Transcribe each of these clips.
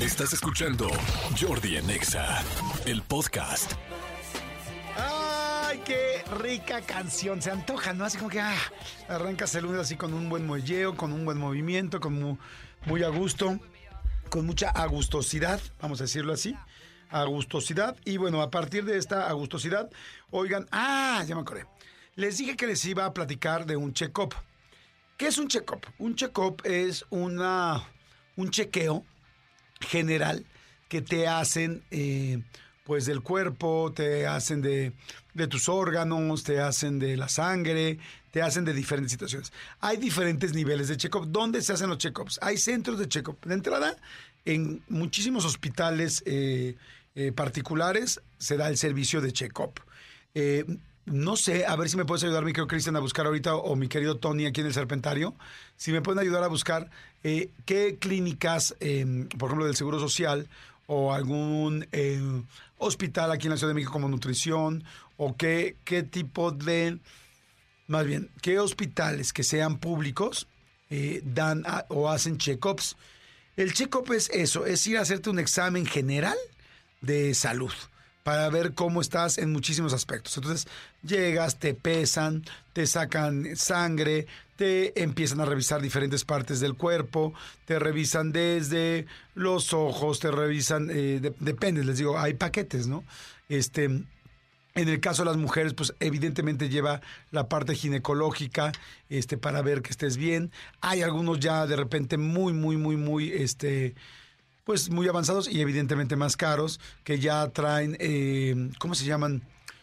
Estás escuchando Jordi Anexa, el podcast. ¡Ay, qué rica canción! Se antoja, ¿no? Así como que ah, arrancas el lunes así con un buen muelleo, con un buen movimiento, con muy, muy a gusto, con mucha agustosidad, vamos a decirlo así. Agustosidad. Y bueno, a partir de esta agustosidad, oigan, ah, ya me acordé. Les dije que les iba a platicar de un check-up. ¿Qué es un check-up? Un check-up es una, un chequeo general que te hacen eh, pues del cuerpo, te hacen de, de, tus órganos, te hacen de la sangre, te hacen de diferentes situaciones. Hay diferentes niveles de check-up. ¿Dónde se hacen los check-ups? Hay centros de check-up. De entrada, en muchísimos hospitales eh, eh, particulares se da el servicio de check-up. No sé, a ver si me puedes ayudar, mi querido Cristian, a buscar ahorita, o mi querido Tony aquí en el Serpentario, si me pueden ayudar a buscar eh, qué clínicas, eh, por ejemplo, del Seguro Social o algún eh, hospital aquí en la Ciudad de México como nutrición, o qué, qué tipo de, más bien, qué hospitales que sean públicos eh, dan a- o hacen check-ups. El check-up es eso, es ir a hacerte un examen general de salud para ver cómo estás en muchísimos aspectos. Entonces, llegas, te pesan, te sacan sangre, te empiezan a revisar diferentes partes del cuerpo, te revisan desde los ojos, te revisan, eh, de- depende, les digo, hay paquetes, ¿no? Este, en el caso de las mujeres, pues evidentemente lleva la parte ginecológica, este, para ver que estés bien. Hay algunos ya de repente muy, muy, muy, muy, este, pues muy avanzados y evidentemente más caros, que ya traen, eh, ¿cómo se llaman?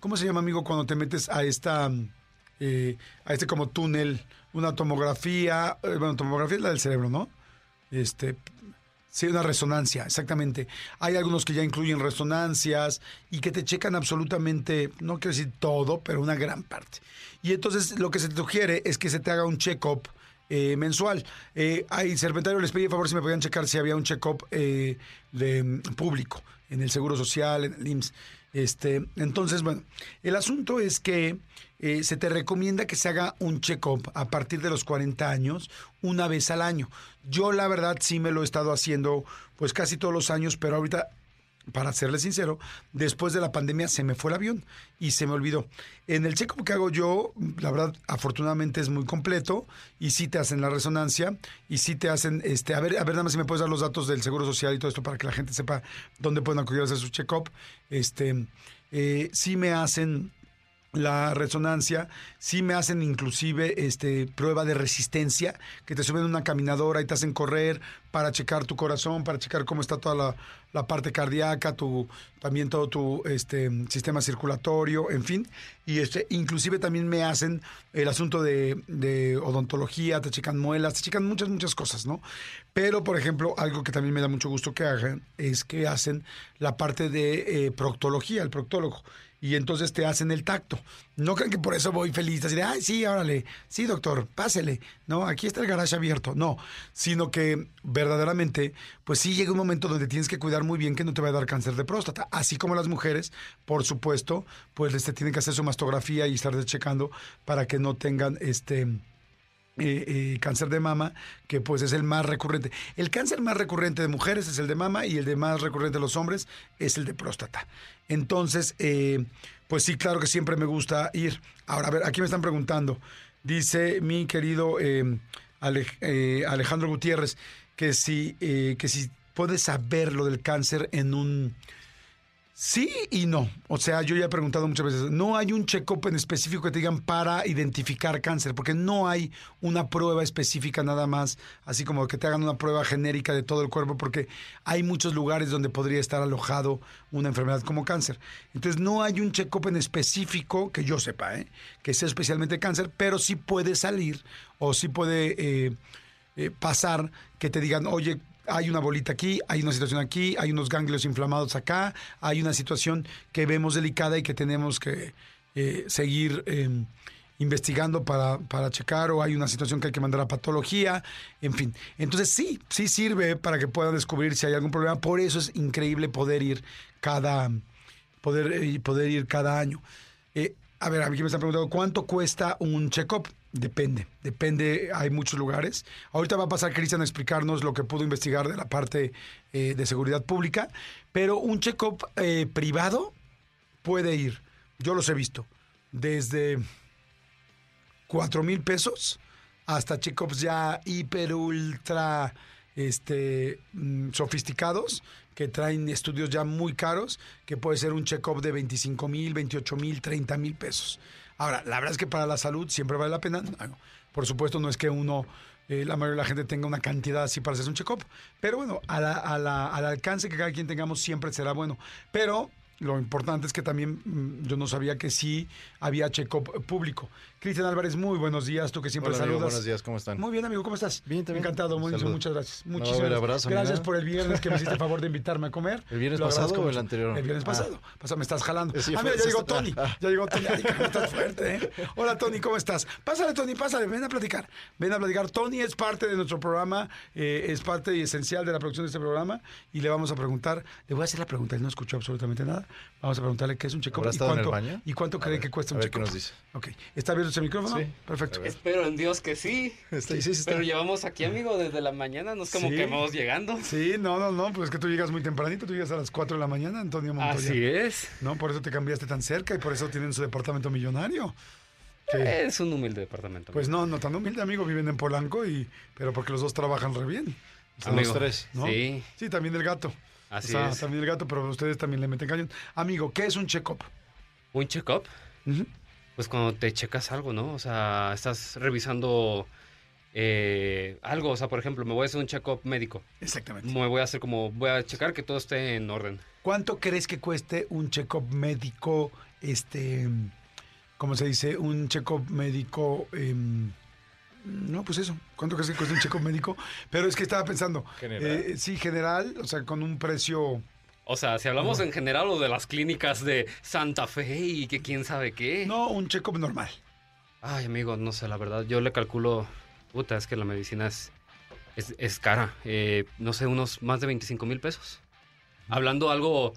¿Cómo se llama, amigo, cuando te metes a esta, eh, a este como túnel, una tomografía, eh, bueno, tomografía es la del cerebro, ¿no? Este, Sí, una resonancia, exactamente. Hay algunos que ya incluyen resonancias y que te checan absolutamente, no quiero decir todo, pero una gran parte. Y entonces lo que se te sugiere es que se te haga un check-up eh, mensual. Eh, hay Serpentario les pedí favor si me podían checar si había un check-up eh, mm, público en el Seguro Social, en el IMSS. Este, entonces, bueno, el asunto es que eh, se te recomienda que se haga un check-up a partir de los 40 años, una vez al año. Yo la verdad sí me lo he estado haciendo pues casi todos los años, pero ahorita para serle sincero, después de la pandemia se me fue el avión y se me olvidó. En el check-up que hago yo, la verdad, afortunadamente es muy completo y sí te hacen la resonancia y sí te hacen, este, a ver, a ver, nada más si me puedes dar los datos del Seguro Social y todo esto para que la gente sepa dónde pueden acudir a hacer su check-up. Este, eh, sí me hacen la resonancia, sí me hacen inclusive este prueba de resistencia, que te suben una caminadora y te hacen correr para checar tu corazón, para checar cómo está toda la, la parte cardíaca, tu, también todo tu este, sistema circulatorio, en fin. Y este, inclusive también me hacen el asunto de, de odontología, te checan muelas, te checan muchas, muchas cosas, ¿no? Pero, por ejemplo, algo que también me da mucho gusto que hagan es que hacen la parte de eh, proctología, el proctólogo y entonces te hacen el tacto. No crean que por eso voy feliz, así de, ay, sí, órale, sí, doctor, pásele, no, aquí está el garage abierto, no, sino que verdaderamente, pues sí llega un momento donde tienes que cuidar muy bien que no te va a dar cáncer de próstata, así como las mujeres, por supuesto, pues les tienen que hacer su mastografía y estar checando para que no tengan este... eh, eh, cáncer de mama, que pues es el más recurrente. El cáncer más recurrente de mujeres es el de mama y el de más recurrente de los hombres es el de próstata. Entonces, eh, pues sí, claro que siempre me gusta ir. Ahora, a ver, aquí me están preguntando. Dice mi querido eh, Ale- Alejandro Gutiérrez que si, que si puedes saber lo del cáncer en un... Sí y no. O sea, yo ya he preguntado muchas veces, no hay un check-up en específico que te digan para identificar cáncer, porque no hay una prueba específica nada más, así como que te hagan una prueba genérica de todo el cuerpo, porque hay muchos lugares donde podría estar alojado una enfermedad como cáncer. Entonces, no hay un check-up en específico, que yo sepa, ¿eh? que sea especialmente cáncer, pero sí puede salir o sí puede eh, eh, pasar que te digan, oye, hay una bolita aquí, hay una situación aquí, hay unos ganglios inflamados acá, hay una situación que vemos delicada y que tenemos que eh, seguir eh, investigando para, para checar o hay una situación que hay que mandar a patología, en fin. Entonces sí, sí sirve para que puedan descubrir si hay algún problema. Por eso es increíble poder ir cada, poder, eh, poder ir cada año. Eh, a ver, aquí me están preguntando, ¿cuánto cuesta un check-up? Depende, depende, hay muchos lugares. Ahorita va a pasar Cristian a explicarnos lo que pudo investigar de la parte eh, de seguridad pública, pero un check-up eh, privado puede ir, yo los he visto, desde 4 mil pesos hasta check-ups ya hiper, ultra este, mm, sofisticados que traen estudios ya muy caros, que puede ser un check-up de 25 mil, 28 mil, 30 mil pesos. Ahora, la verdad es que para la salud siempre vale la pena. Por supuesto, no es que uno, eh, la mayoría de la gente tenga una cantidad así para hacerse un check-up, pero bueno, a la- a la- al alcance que cada quien tengamos siempre será bueno. Pero lo importante es que también mm, yo no sabía que sí había check-up público. Cristian Álvarez, muy buenos días, tú que siempre Hola, amigo, saludas. buenos días, ¿cómo están? Muy bien, amigo, ¿cómo estás? Bien, también. Encantado, muy, muchas gracias. No, Muchísimas a ver, abrazo, gracias mira. por el viernes que me hiciste favor de invitarme a comer. ¿El viernes Lo pasado o el anterior? El viernes Ah. pasado. Pasa, me estás jalando. Sí, ah, mira, ya sí, llegó Tony. Ya llegó Tony. Ay, estás fuerte, ¿eh? Hola, Tony, ¿cómo estás? Pásale, Tony, pásale. Ven a platicar. Ven a platicar. Tony es parte de nuestro programa, eh, es parte y esencial de la producción de este programa y le vamos a preguntar, le voy a hacer la pregunta, él no escuchó absolutamente nada. Vamos a preguntarle qué es un check-up ¿Habrá y estado en el cuánto, baño? y cuánto A cree ver, que cuesta a un ver qué check-up. nos dice. Ok. ¿Está abierto ese micrófono? Sí. Perfecto. Espero en Dios que sí. Sí, sí, sí está. Pero llevamos aquí, amigo, desde la mañana. No es como Sí. que vamos llegando. Sí, no, no, no, pues es que tú llegas muy tempranito, tú llegas a las 4 de la mañana, Antonio Montoya. Así es. No, por eso te cambiaste tan cerca y por eso tienen su departamento millonario. Sí. Es un humilde departamento. Pues no, no tan humilde, amigo, viven en Polanco y pero porque los dos trabajan re bien. Somos Amigo, tres. ¿no? Sí, Sí, también el gato. Así O sea, es. también el gato, pero ustedes también le meten cañón. Amigo, ¿qué es un check-up? Un check-up, pues cuando te checas algo, ¿no? O sea, estás revisando eh, algo. O sea, por ejemplo, me voy a hacer un check-up médico. Exactamente. Me voy a hacer como, voy a checar que todo esté en orden. ¿Cuánto crees que cueste un check-up médico, este, ¿cómo se dice? Un check-up médico, em, no, pues eso. ¿Cuánto crees que cuesta un check-up médico? Pero es que estaba pensando, General. eh, sí, general, o sea, con un precio, O sea, si hablamos en general o de las clínicas de Santa Fe y que quién sabe qué. no, un check-up normal. Ay, amigo, no sé, la verdad. Yo le calculo. Puta, es que la medicina es, es, es cara. Eh, no sé, unos más de 25 mil pesos. Hablando algo.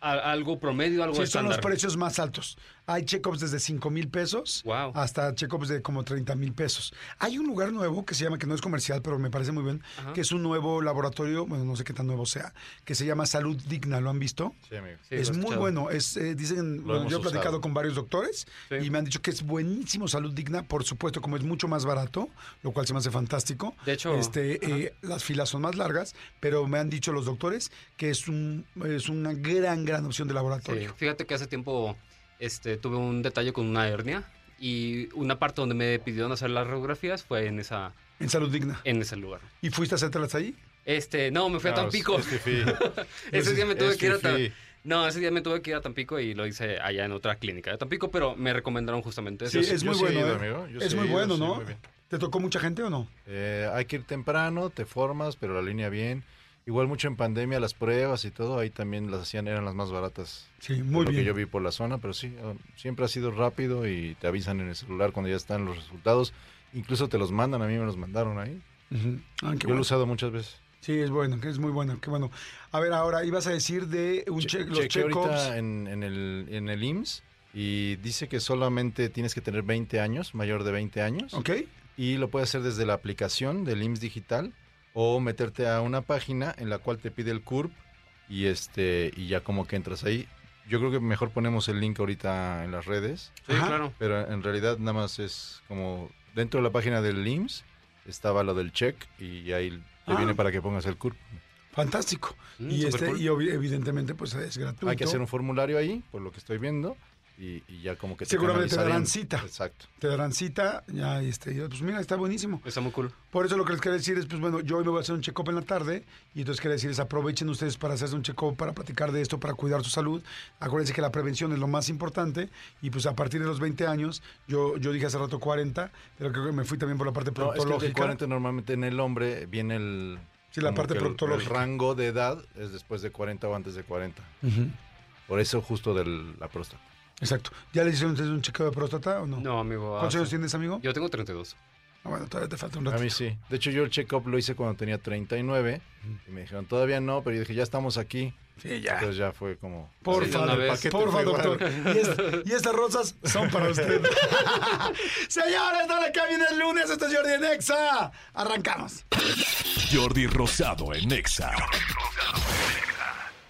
a- algo promedio, algo Sí, son los precios más altos. Hay check-ups desde 5 mil pesos Wow. hasta check-ups de como 30 mil pesos. Hay un lugar nuevo que se llama, que no es comercial, pero me parece muy bien, Ajá. que es un nuevo laboratorio, bueno, no sé qué tan nuevo sea, que se llama Salud Digna. ¿Lo han visto? Sí, amigo. Sí, es muy escuchado. bueno. Es, eh, dicen, bueno, yo he platicado usado. con varios doctores Sí. y me han dicho que es buenísimo salud digna, por supuesto, como es mucho más barato, lo cual se me hace fantástico. De hecho, este, eh, las filas son más largas, pero me han dicho los doctores que es un es una gran, gran opción de Sí, laboratorio. Fíjate que hace tiempo este, tuve un detalle con una hernia y una parte donde me pidieron hacer las radiografías fue en esa En salud digna. en ese lugar. ¿Y fuiste a hacértelas ahí? Este, no, me fui a Tampico. es ese día me tuve es que ir a Ta- fifí. No, ese día me tuve que ir a Tampico y lo hice allá en otra clínica de Tampico, pero me recomendaron justamente eso. Sí, Yo es muy bueno, ido, ¿eh? amigo. Es muy bueno, ¿no? muy. ¿Te tocó mucha gente o no? Eh, hay que ir temprano, te formas, pero la línea bien. Igual mucho en pandemia, las pruebas y todo, ahí también las hacían, eran las más baratas. Sí, muy lo que yo vi por la zona, pero sí, eh, siempre ha sido rápido y te avisan en el celular cuando ya están los resultados. Incluso te los mandan, a mí me los mandaron ahí. Ujú. Ah, qué yo lo he usado muchas veces. Sí, es bueno, que es muy bueno, qué bueno. A ver, ahora ibas a decir de un Che- check, los chequé ahorita en, en el, en el IMSS y dice que solamente tienes que tener 20 años, mayor de 20 años. ¿Ok? Y lo puedes hacer desde la aplicación del IMSS Digital o meterte a una página en la cual te pide el CURP y este y ya como que entras ahí. Yo creo que mejor ponemos el link ahorita en las redes, Sí, Ajá. claro. pero en realidad nada más es como dentro de la página del IMSS estaba lo del check y ahí te Ah. viene para que pongas el CURP. Fantástico. Mm, y, este, cool. y evidentemente, pues es gratuito. Hay que hacer un formulario ahí, por lo que estoy viendo, y, y ya como que te Seguramente te darán cita. Exacto. Te darán cita, ya, este, ya, pues mira, está buenísimo. Está muy cool. Por eso lo que les quería decir es, pues bueno, yo hoy me voy a hacer un check-up en la tarde y entonces quería decirles, aprovechen ustedes para hacerse un check-up, para platicar de esto, para cuidar su salud. Acuérdense que la prevención es lo más importante y pues a partir de los 20 años, yo, yo dije hace rato 40, pero creo que me fui también por la parte No, es que de proctológica. 40 normalmente en el hombre viene el... Sí, la parte el- proctológica. El rango de edad es después de 40 o antes de 40. Ujú, Por eso justo de la próstata. Exacto. ¿Ya le hicieron ustedes un chequeo de próstata o no? No, amigo. ¿Cuántos años tienes, amigo? Yo tengo 32. Ah, bueno, todavía te falta un A rato. mí sí. De hecho, yo el check-up lo hice cuando tenía 39 y me dijeron, todavía no, pero yo dije, ya estamos aquí. Sí, ya. Entonces ya fue como... Por Sí, favor, porfa, doctor. Y, es- y estas rosas son para usted. Señores, no le cambien el lunes. Esto es Jordi en Exa. Arrancamos. Jordi Rosado en Exa.